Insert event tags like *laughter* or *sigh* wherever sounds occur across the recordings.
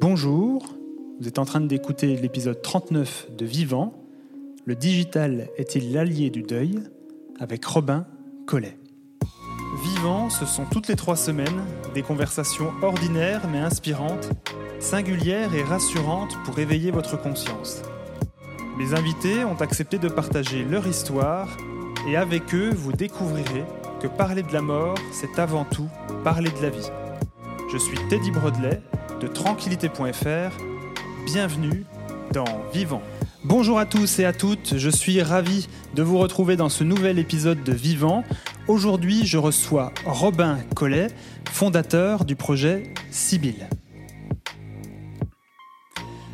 Bonjour, vous êtes en train d'écouter l'épisode 39 de Vivant. Le digital est-il l'allié du deuil? Avec Robin Collet. Vivant, ce sont toutes les trois semaines des conversations ordinaires mais inspirantes, singulières et rassurantes pour éveiller votre conscience. Mes invités ont accepté de partager leur histoire et avec eux, vous découvrirez que parler de la mort, c'est avant tout parler de la vie. Je suis Teddy Brodelet de tranquillité.fr. Bienvenue dans Vivant. Bonjour à tous et à toutes, je suis ravi de vous retrouver dans ce nouvel épisode de Vivant. Aujourd'hui, je reçois Robin Collet, fondateur du projet Sibylle.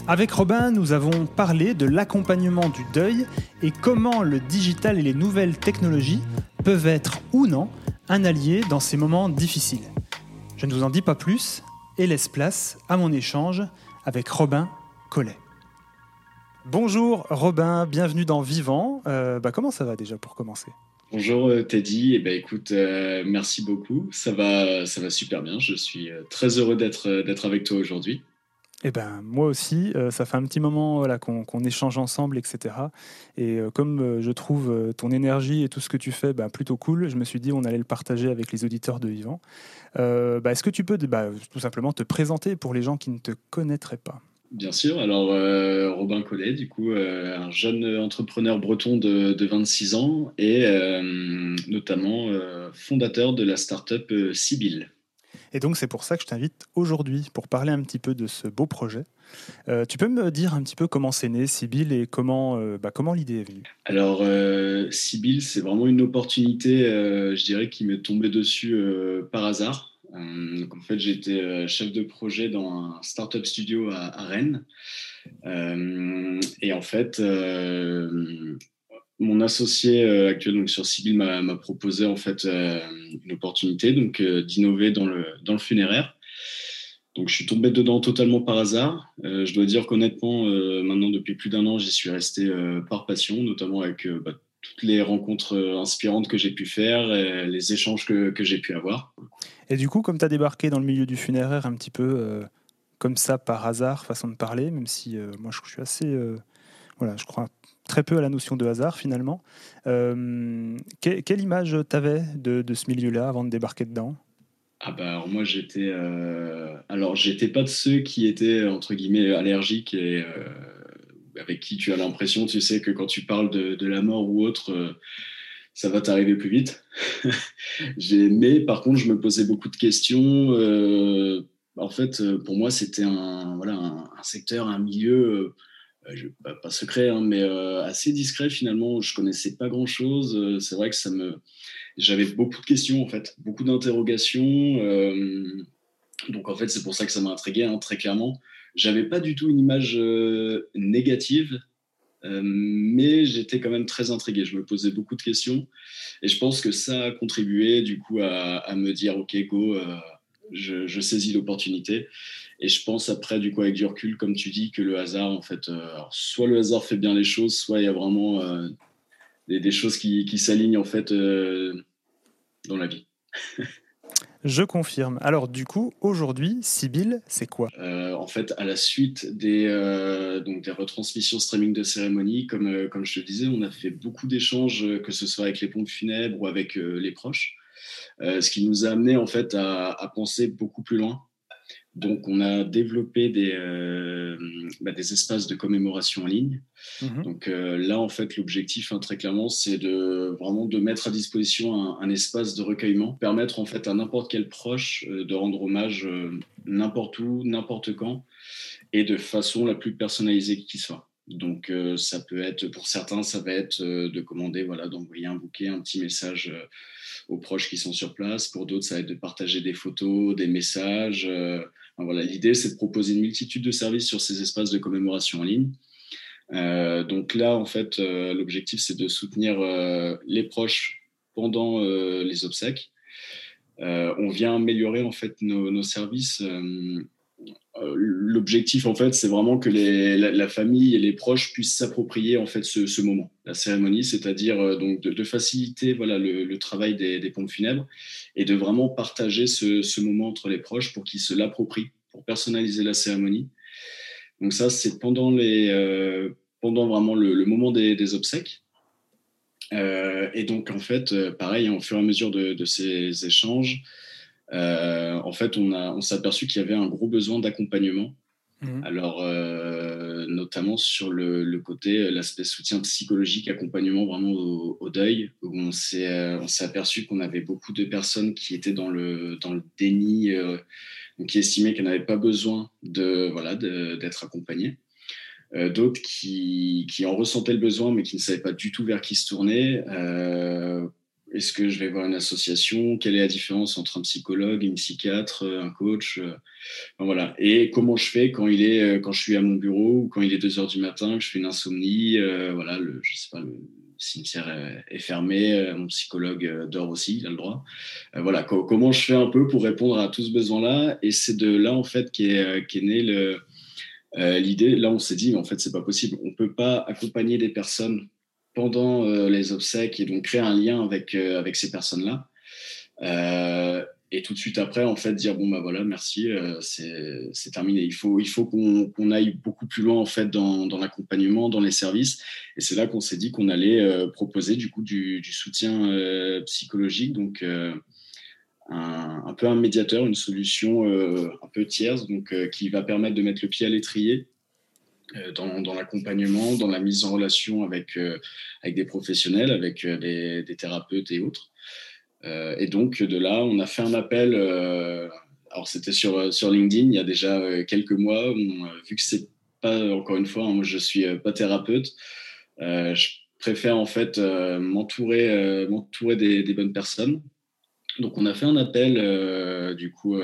Avec Robin, nous avons parlé de l'accompagnement du deuil et comment le digital et les nouvelles technologies peuvent être ou non un allié dans ces moments difficiles. Je ne vous en dis pas plus et laisse place à mon échange avec Robin Collet. Bonjour Robin, bienvenue dans Vivant. Euh, bah, comment ça va déjà pour commencer? Bonjour euh, Teddy, eh ben, écoute, euh, merci beaucoup. Ça va, ça va super bien. Je suis très heureux d'être d'être avec toi aujourd'hui. Eh ben, moi aussi, euh, ça fait un petit moment voilà, qu'on échange ensemble, etc. Et euh, comme euh, je trouve ton énergie et tout ce que tu fais bah, plutôt cool, je me suis dit on allait le partager avec les auditeurs de Vivant. Bah, est-ce que tu peux bah, tout simplement te présenter pour les gens qui ne te connaîtraient pas? Bien sûr. Alors, Robin Collet, du coup, un jeune entrepreneur breton de, de 26 ans et notamment fondateur de la start-up Sibyl. Et donc c'est pour ça que je t'invite aujourd'hui pour parler un petit peu de ce beau projet. Euh, tu peux me dire un petit peu comment c'est né Sibyl et comment, euh, bah, comment l'idée est venue? Alors euh, Sibyl, c'est vraiment une opportunité, je dirais, qui m'est tombée dessus par hasard. en fait, j'étais chef de projet dans un startup studio à, à Rennes. et en fait, mon associé euh, actuel donc sur Sibyl m'a proposé en fait euh, une opportunité donc euh, d'innover dans le dans le funéraire. Donc je suis tombé dedans totalement par hasard. je dois dire qu'honnêtement, maintenant depuis plus d'un an, j'y suis resté par passion, notamment avec bah, toutes les rencontres inspirantes que j'ai pu faire, les échanges que, que j'ai pu avoir. Et du coup, comme tu as débarqué dans le milieu du funéraire un petit peu comme ça par hasard, façon de parler, même si moi je suis assez, voilà, je crois très peu à la notion de hasard finalement. Euh, quelle image t'avais de, de ce milieu-là avant de débarquer dedans? Ah bah alors moi j'étais euh, alors j'étais pas de ceux qui étaient entre guillemets allergiques et euh, avec qui tu as l'impression tu sais que quand tu parles de, de la mort ou autre euh, ça va t'arriver plus vite *laughs* mais par contre je me posais beaucoup de questions en fait pour moi c'était un voilà un, un, secteur un milieu euh, pas, secret, hein, mais euh, assez discret finalement. Je connaissais pas grand chose. Euh, c'est vrai que ça me, j'avais beaucoup de questions en fait, beaucoup d'interrogations. donc en fait, c'est pour ça que ça m'a intrigué hein, très clairement. J'avais pas du tout une image négative, mais j'étais quand même très intrigué. Je me posais beaucoup de questions et je pense que ça a contribué du coup à, à me dire ok go je, saisis l'opportunité. Et je pense après, du coup, avec du recul, comme tu dis, que le hasard, en fait, euh, soit le hasard fait bien les choses, soit il y a vraiment euh, des, choses qui, s'alignent, en fait, euh, dans la vie. *laughs* Je confirme. Alors du coup, aujourd'hui, Sibyl, c'est quoi? En fait, à la suite des, donc des retransmissions streaming de cérémonie, comme, comme je te disais, on a fait beaucoup d'échanges, que ce soit avec les pompes funèbres ou avec les proches. Euh, ce qui nous a amené en fait à, penser beaucoup plus loin. Donc, on a développé des, euh, bah, des espaces de commémoration en ligne. Mhm. Donc euh, là, en fait, l'objectif, hein, très clairement, c'est de vraiment de mettre à disposition un, espace de recueillement, permettre en fait à n'importe quel proche de rendre hommage n'importe où, n'importe quand, et de façon la plus personnalisée qui soit. Donc ça peut être, pour certains, ça va être de commander, voilà, d'envoyer un bouquet, un petit message aux proches qui sont sur place. Pour d'autres, ça va être de partager des photos, des messages. Euh, voilà, l'idée, c'est de proposer une multitude de services sur ces espaces de commémoration en ligne. Euh, donc là, en fait, euh, l'objectif, c'est de soutenir les proches pendant les obsèques. on vient améliorer en fait nos, services l'objectif, en fait, c'est vraiment que la, famille et les proches puissent s'approprier en fait ce, moment, la cérémonie, c'est-à-dire euh, donc de, faciliter voilà le, travail des, pompes funèbres et de vraiment partager ce, moment entre les proches pour qu'ils se l'approprient pour personnaliser la cérémonie. Donc ça, c'est pendant, les, pendant vraiment le, moment des, obsèques. et donc, en fait, pareil, au fur et à mesure de, ces échanges, en fait, on, on s'est aperçu qu'il y avait un gros besoin d'accompagnement Mmh. Alors, euh, notamment sur le, côté, euh, l'aspect soutien psychologique, accompagnement vraiment au, deuil, où on s'est, euh, on s'est aperçu qu'on avait beaucoup de personnes qui étaient dans le, dans le déni, qui estimaient qu'elles n'avaient pas besoin de, voilà, d'être accompagnées. d'autres qui, qui, en ressentaient le besoin, mais qui ne savaient pas du tout vers qui se tourner. Est-ce que je vais voir une association? Quelle est la différence entre un psychologue, une psychiatre, un coach Voilà. Et comment je fais quand il est, euh, quand je suis à mon bureau ou quand il est 2 heures du matin, que je fais une insomnie euh, Voilà, le, je sais pas, le cimetière est fermé, euh, mon psychologue dort aussi, il a le droit. voilà, comment je fais un peu pour répondre à tout ce besoin-là? Et c'est de là en fait qu'est est née le l'idée. Là, on s'est dit, mais en fait, c'est pas possible. On peut pas accompagner des personnes pendant euh, les obsèques et donc créer un lien avec, euh, avec ces personnes-là. Euh, et tout de suite après, en fait, dire bon bah voilà, merci, c'est terminé. Il faut, il faut qu'on aille beaucoup plus loin en fait dans, dans l'accompagnement, dans les services. Et c'est là qu'on s'est dit qu'on allait proposer du coup du soutien psychologique, donc un, un, peu un médiateur, une solution un peu tierce, donc qui va permettre de mettre le pied à l'étrier euh, dans, l'accompagnement, dans la mise en relation avec, euh, avec des professionnels, avec euh, des, thérapeutes et autres. et donc, de là, on a fait un appel. alors, c'était sur, sur LinkedIn il y a déjà quelques mois. vu que c'est pas, encore une fois, hein, moi, je suis pas thérapeute, je préfère en fait m'entourer m'entourer des, bonnes personnes. Donc, on a fait un appel, du coup,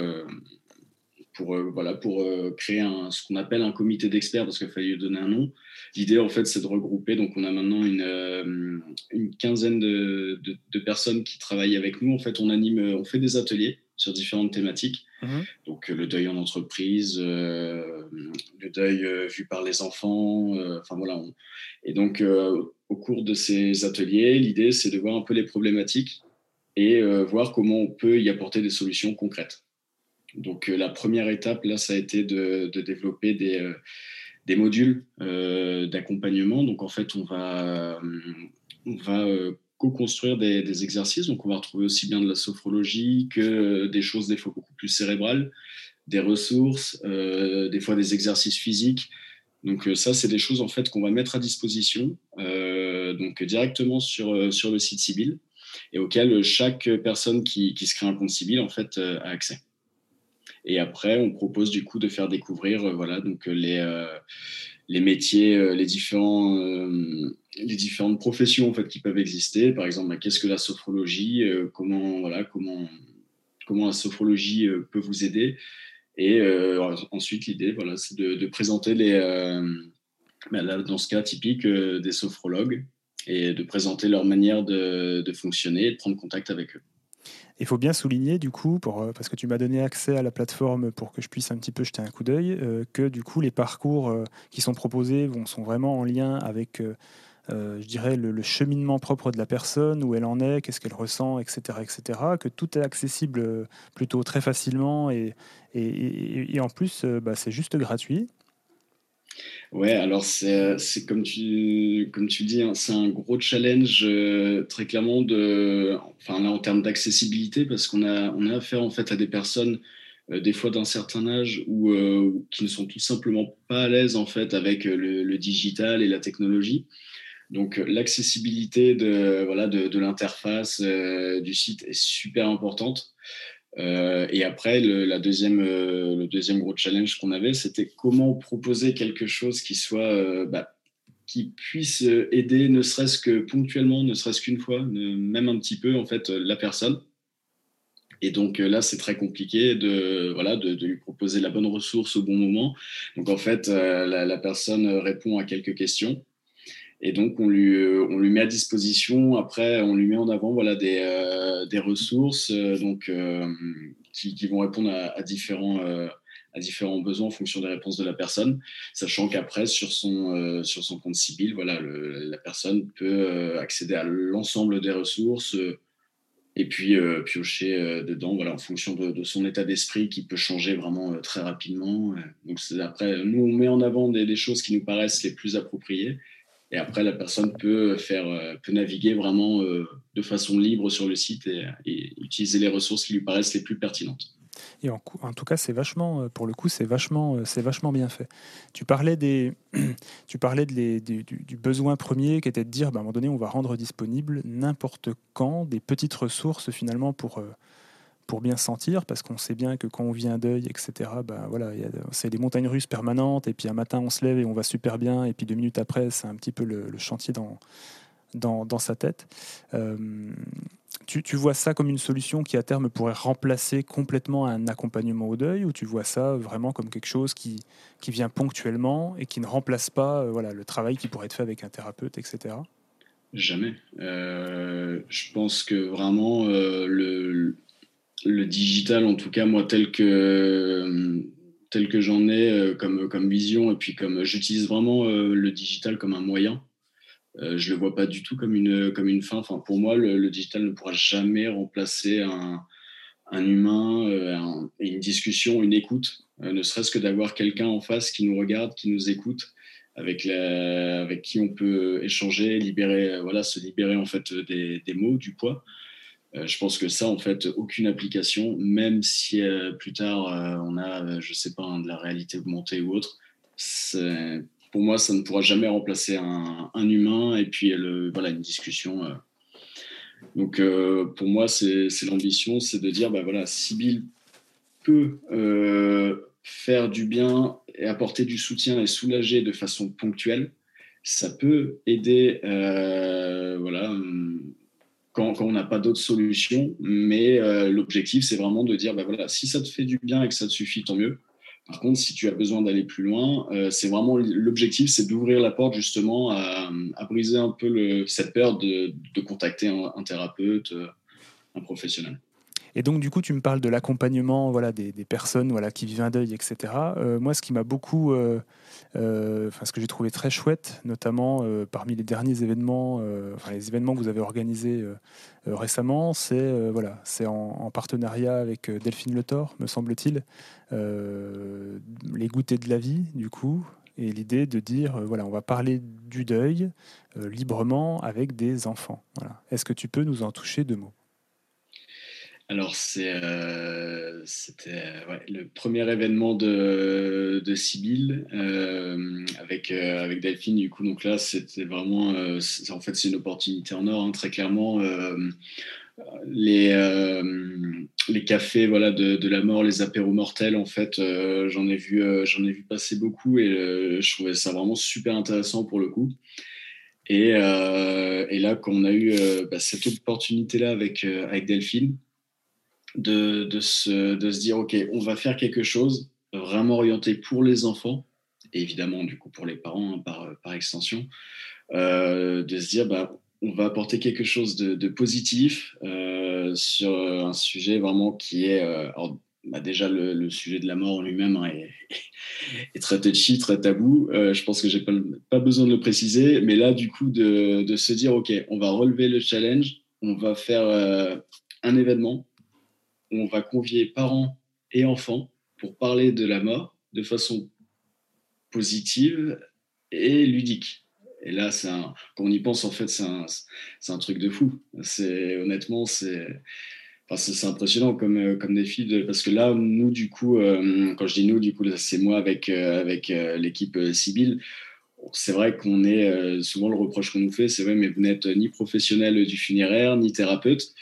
pour, euh, voilà, pour euh, créer un, ce qu'on appelle un comité d'experts, parce qu'il fallait lui donner un nom. L'idée, en fait, c'est de regrouper. Donc, on a maintenant une, euh, une quinzaine de, de, personnes qui travaillent avec nous. En fait, on anime, on fait des ateliers sur différentes thématiques. Mhm. Donc, le deuil en entreprise, le deuil vu par les enfants. enfin, voilà. Et donc, au cours de ces ateliers, l'idée, c'est de voir un peu les problématiques et voir comment on peut y apporter des solutions concrètes. Donc euh, la première étape, là, ça a été de, développer des, euh, modules euh, d'accompagnement. Donc en fait, on va, on va co-construire des, exercices. Donc on va retrouver aussi bien de la sophrologie que des choses des fois beaucoup plus cérébrales, des ressources, des fois des exercices physiques. Donc ça, c'est des choses en fait qu'on va mettre à disposition donc directement sur, sur le site Sibyl et auquel chaque personne qui, qui se crée un compte Sibyl en fait a accès. Et après, on propose du coup de faire découvrir euh, voilà, donc, euh, les, euh, les métiers, les, différents, les différentes professions en fait, qui peuvent exister. Par exemple, bah, qu'est-ce que la sophrologie comment, voilà, comment, comment la sophrologie peut vous aider Et ensuite, l'idée, voilà, c'est de, présenter les, bah, dans ce cas typique, des sophrologues et de présenter leur manière de, de fonctionner et de prendre contact avec eux. Il faut bien souligner, du coup, euh, parce que tu m'as donné accès à la plateforme pour que je puisse un petit peu jeter un coup d'œil, euh, que du coup, les parcours euh, qui sont proposés sont vraiment en lien avec, je dirais, le, cheminement propre de la personne, où elle en est, qu'est-ce qu'elle ressent, etc., etc., que tout est accessible plutôt très facilement et en plus, bah, c'est juste gratuit. Ouais, alors c'est comme tu, dis, hein, c'est un gros challenge euh, très clairement de, enfin là en termes d'accessibilité parce qu'on a, affaire en fait à des personnes euh, des fois d'un certain âge ou euh, qui ne sont tout simplement pas à l'aise en fait avec le, digital et la technologie. Donc l'accessibilité de l'interface du site est super importante. Euh, et après, le, la deuxième, euh, le deuxième gros challenge qu'on avait, c'était comment proposer quelque chose qui soit, euh, bah, qui puisse aider, ne serait-ce que ponctuellement, ne serait-ce qu'une fois, même un petit peu, en fait, la personne. Et donc là, c'est très compliqué de, voilà, de, lui proposer la bonne ressource au bon moment. Donc en fait, la, la personne répond à quelques questions. Et donc, on lui, euh, on lui met à disposition, après, on lui met en avant voilà, des, euh, des ressources euh, donc, qui, vont répondre à, différents, à différents besoins en fonction des réponses de la personne, sachant qu'après, sur, son sur son compte civil, voilà, la personne peut accéder à l'ensemble des ressources et puis piocher dedans, voilà, en fonction de, son état d'esprit qui peut changer vraiment très rapidement. Donc après, nous on met en avant des, choses qui nous paraissent les plus appropriées, et après la personne peut faire, peut naviguer vraiment de façon libre sur le site et, utiliser les ressources qui lui paraissent les plus pertinentes. Et en, tout cas, c'est vachement, euh, pour le coup, c'est vachement, euh, vachement bien fait. Tu parlais, des, *clears throat* tu parlais de du, besoin premier qui était de dire, bah, à un moment donné, on va rendre disponible n'importe quand des petites ressources finalement pour, euh, pour bien sentir, parce qu'on sait bien que quand on vit un deuil, etc., bah, voilà, c'est des montagnes russes permanentes, et puis un matin on se lève et on va super bien, et puis deux minutes après, c'est un petit peu le, chantier dans, dans, dans sa tête. Tu, vois ça comme une solution qui à terme pourrait remplacer complètement un accompagnement au deuil ou tu vois ça vraiment comme quelque chose qui, qui vient ponctuellement et qui ne remplace pas euh, voilà, le travail qui pourrait être fait avec un thérapeute, etc. Jamais. Euh, je pense que vraiment euh, le, le, digital, en tout cas moi tel que, tel que j'en ai comme, comme vision et puis comme j'utilise vraiment le digital comme un moyen euh, je le vois pas du tout comme une, comme une fin. Enfin, pour moi, le, digital ne pourra jamais remplacer un, un humain euh, une discussion, une écoute, euh, ne serait-ce que d'avoir quelqu'un en face qui nous regarde, qui nous écoute, avec, avec qui on peut échanger, libérer, voilà, se libérer en fait des, des mots, du poids. Je pense que ça, en fait, aucune application, même si plus tard on a, je sais pas, de la réalité augmentée ou autre, pour moi, ça ne pourra jamais remplacer un, humain et puis le, voilà, une discussion. Euh. Donc, euh, pour moi, c'est l'ambition, c'est de dire, bah, voilà, Sibyl peut euh, faire du bien et apporter du soutien et soulager de façon ponctuelle. Ça peut aider, voilà, quand, quand on n'a pas d'autres solutions. Mais l'objectif, c'est vraiment de dire, bah, voilà, si ça te fait du bien et que ça te suffit, tant mieux. Par contre, si tu as besoin d'aller plus loin, euh, c'est vraiment l'objectif, c'est d'ouvrir la porte justement à, briser un peu le, cette peur de, contacter un, thérapeute, euh, un professionnel. Et donc, du coup, tu me parles de l'accompagnement voilà, des, personnes voilà, qui vivent un deuil, etc. Euh, moi, ce qui m'a beaucoup. enfin, ce que j'ai trouvé très chouette, notamment parmi les derniers événements, enfin, les événements que vous avez organisés récemment, c'est voilà, en, en, partenariat avec Delphine Le Thor, me semble-t-il, euh, les goûters de la vie, du coup, et l'idée de dire, euh, voilà, on va parler du deuil euh, librement avec des enfants. Voilà. Est-ce que tu peux nous en toucher deux mots? Alors, c'était le premier événement de, de Sibyl avec, avec Delphine. Du coup, donc là, c'était vraiment, en fait, c'est une opportunité en or, hein, très clairement les, euh, les cafés voilà, de, de, la mort, les apéros mortels, en fait, euh, j'en ai, vu, euh, j'en ai vu passer beaucoup et je trouvais ça vraiment super intéressant pour le coup. Et, et là, quand on a eu bah, cette opportunité-là avec, avec Delphine, de, de, se, de se dire, OK, on va faire quelque chose vraiment orienté pour les enfants, et évidemment, du coup, pour les parents hein, par, par extension, de se dire, bah, on va apporter quelque chose de, positif euh, sur un sujet vraiment qui est euh, bah, déjà le, sujet de la mort en lui-même hein, est, très touchy, très tabou. Euh, je pense que j'ai pas, pas besoin de le préciser, mais là du coup de, se dire ok, on va relever le challenge, on va faire un événement, on va convier parents et enfants pour parler de la mort de façon positive et ludique. Et là, quand on y pense, en fait, c'est un, un, truc de fou. Honnêtement, c'est enfin, impressionnant comme, euh, comme défi de, parce que là, nous, du coup, euh, quand je dis nous, du coup, c'est moi avec, euh, avec l'équipe Sibyl. C'est vrai qu'on est souvent le reproche qu'on nous fait, c'est vrai, mais vous n'êtes ni professionnel du funéraire ni thérapeute.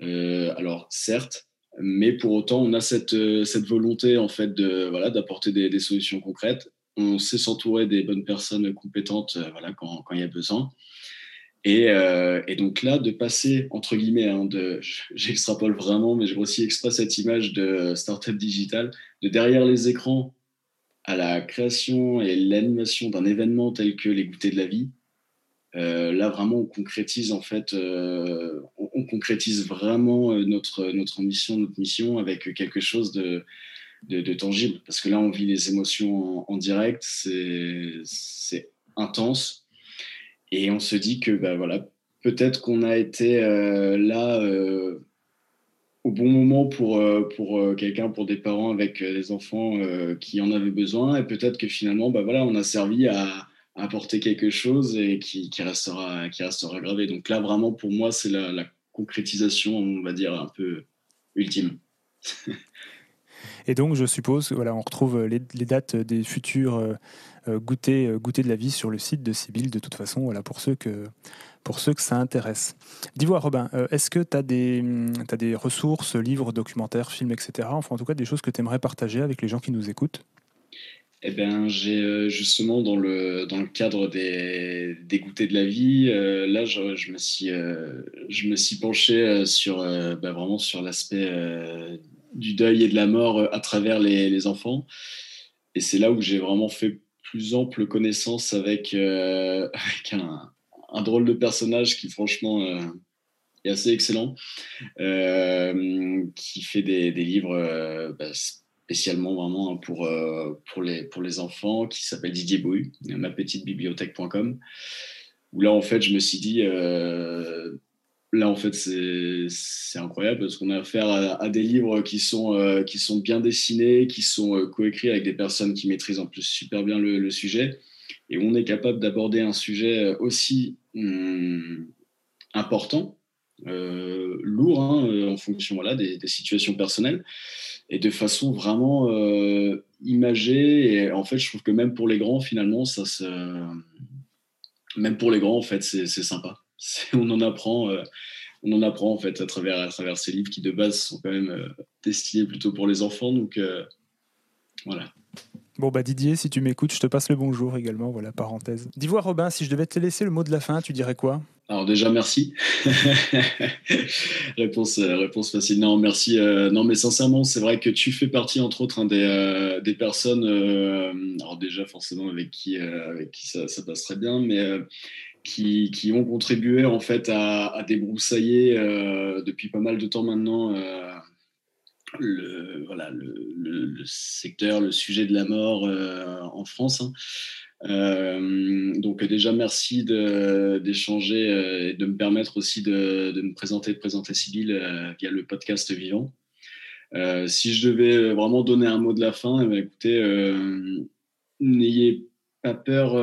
alors certes, mais pour autant, on a cette, cette volonté en fait de voilà d'apporter des, solutions concrètes on sait s'entourer des bonnes personnes compétentes euh, voilà, quand, il y a besoin. Euh, et, donc là, de passer, entre guillemets, hein, j'extrapole vraiment, mais je aussi exprès cette image de startup digital, de derrière les écrans à la création et l'animation d'un événement tel que les goûters de la vie. Euh, là, vraiment, on concrétise en fait, on, concrétise vraiment notre, notre ambition, notre mission avec quelque chose de, tangible. Parce que là, on vit les émotions en, direct, c'est intense. Et on se dit que bah, voilà, peut-être qu'on a été euh, là euh, au bon moment pour, pour quelqu'un, pour des parents avec des enfants qui en avaient besoin. Et peut-être que finalement, bah voilà, on a servi à, apporter quelque chose et qui, restera, qui restera gravé. Donc là, vraiment, pour moi, c'est la, concrétisation, on va dire, un peu ultime. Et donc, je suppose, voilà, on retrouve les, dates des futurs euh, euh, goûters, euh, goûters de la vie sur le site de Sibyl, de toute façon, voilà, pour ceux que, pour ceux que ça intéresse. Dis-moi, Robin, est-ce que tu as, as des ressources, livres, documentaires, films, etc., enfin, en tout cas, des choses que tu aimerais partager avec les gens qui nous écoutent? Eh bien, j'ai justement dans le, dans le cadre des, des goûters de la vie, là, je, je, me suis, je me suis penché sur bah, vraiment sur l'aspect du deuil et de la mort euh, à travers les, enfants. Et c'est là où j'ai vraiment fait plus ample connaissance avec, euh, *laughs* un, drôle de personnage qui, franchement, euh, est assez excellent, qui fait des, livres bah, spécialement vraiment pour, pour, les, pour les enfants, qui s'appelle Didier Bouy, ma petite bibliothèque.com, où là, en fait, je me suis dit Là, en fait, c'est incroyable parce qu'on a affaire à, des livres qui sont, euh, qui sont bien dessinés, qui sont euh, coécrits avec des personnes qui maîtrisent en plus super bien le, sujet. Et on est capable d'aborder un sujet euh, aussi hum, important, lourd, hein, en fonction voilà, des, situations personnelles, et de façon vraiment imagée. Et en fait, je trouve que même pour les grands, finalement, ça se... Même pour les grands, en fait, c'est sympa. on en apprend, euh, on en apprend en fait à travers, à travers ces livres qui de base sont quand même euh, destinés plutôt pour les enfants. Donc euh, voilà. Bon bah Didier, si tu m'écoutes, je te passe le bonjour également, voilà, parenthèse. Dis-moi Robin, si je devais te laisser le mot de la fin, tu dirais quoi? Alors déjà merci. *laughs* réponse, réponse facile. Non, merci. non mais sincèrement, c'est vrai que tu fais partie entre autres des, des, personnes, alors déjà forcément avec qui, avec qui ça, passe très bien, mais qui, ont contribué en fait à, débroussailler euh, depuis pas mal de temps maintenant euh, le, voilà, le, secteur, le sujet de la mort euh, en France. Hein. donc déjà merci d'échanger et de me permettre aussi de, me présenter, de présenter Sybille via le podcast Vivant. si je devais vraiment donner un mot de la fin, eh ben, écoutez, n'ayez pas peur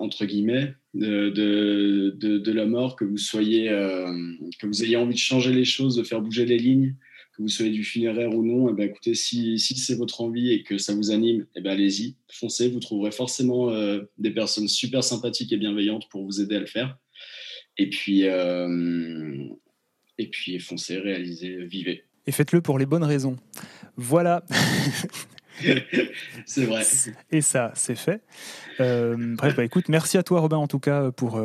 entre guillemets de, de, la mort, que vous soyez, euh, que vous ayez envie de changer les choses, de faire bouger les lignes, que vous soyez du funéraire ou non, et eh ben, écoutez, si, si c'est votre envie et que ça vous anime, et eh ben, allez-y, foncez, vous trouverez forcément euh, des personnes super sympathiques et bienveillantes pour vous aider à le faire. Et puis, euh, et puis foncez, réalisez, vivez. Et faites-le pour les bonnes raisons. Voilà. *laughs* c'est vrai. Et ça, c'est fait. Euh, bref, bah, écoute, merci à toi, Robin, en tout cas, pour,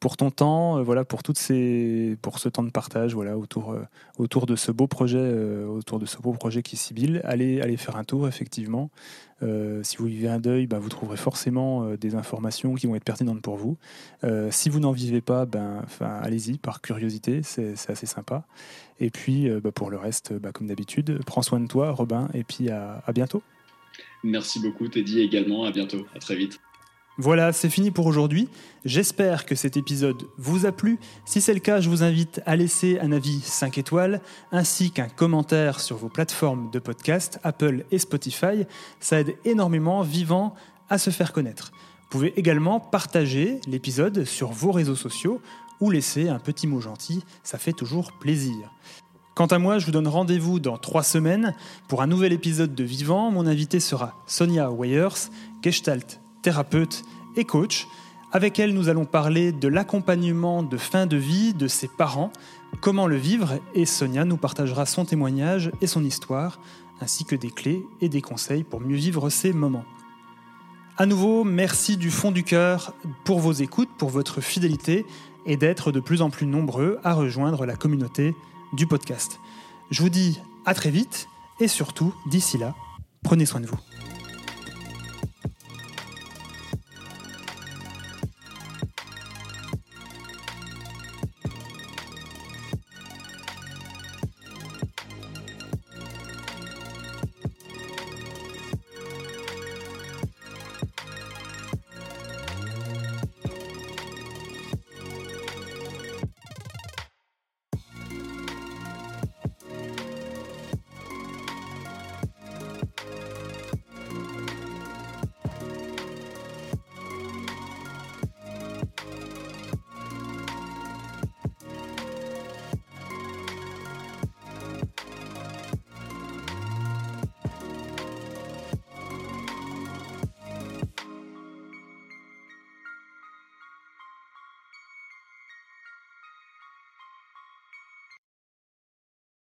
pour ton temps, euh, voilà, pour, toutes ces, pour ce temps de partage voilà, autour, autour de ce beau projet, autour de ce beau projet qui est. Allez, allez faire un tour, effectivement. si vous vivez un deuil, bah, vous trouverez forcément des informations qui vont être pertinentes pour vous. si vous n'en vivez pas, ben, allez-y par curiosité, c'est assez sympa. Et puis, bah, pour le reste, bah, comme d'habitude, prends soin de toi, Robin, et puis à, à bientôt. Merci beaucoup, Teddy, également. À bientôt. À très vite. Voilà, c'est fini pour aujourd'hui. J'espère que cet épisode vous a plu. Si c'est le cas, je vous invite à laisser un avis 5 étoiles ainsi qu'un commentaire sur vos plateformes de podcast, Apple et Spotify. Ça aide énormément Vivant à se faire connaître. Vous pouvez également partager l'épisode sur vos réseaux sociaux ou laisser un petit mot gentil, ça fait toujours plaisir. Quant à moi, je vous donne rendez-vous dans trois semaines pour un nouvel épisode de Vivant. Mon invité sera Sonia Weyers, Gestalt thérapeute et coach. Avec elle, nous allons parler de l'accompagnement de fin de vie de ses parents, comment le vivre, et Sonia nous partagera son témoignage et son histoire, ainsi que des clés et des conseils pour mieux vivre ces moments. À nouveau, merci du fond du cœur pour vos écoutes, pour votre fidélité et d'être de plus en plus nombreux à rejoindre la communauté du podcast. Je vous dis à très vite et surtout, d'ici là, prenez soin de vous.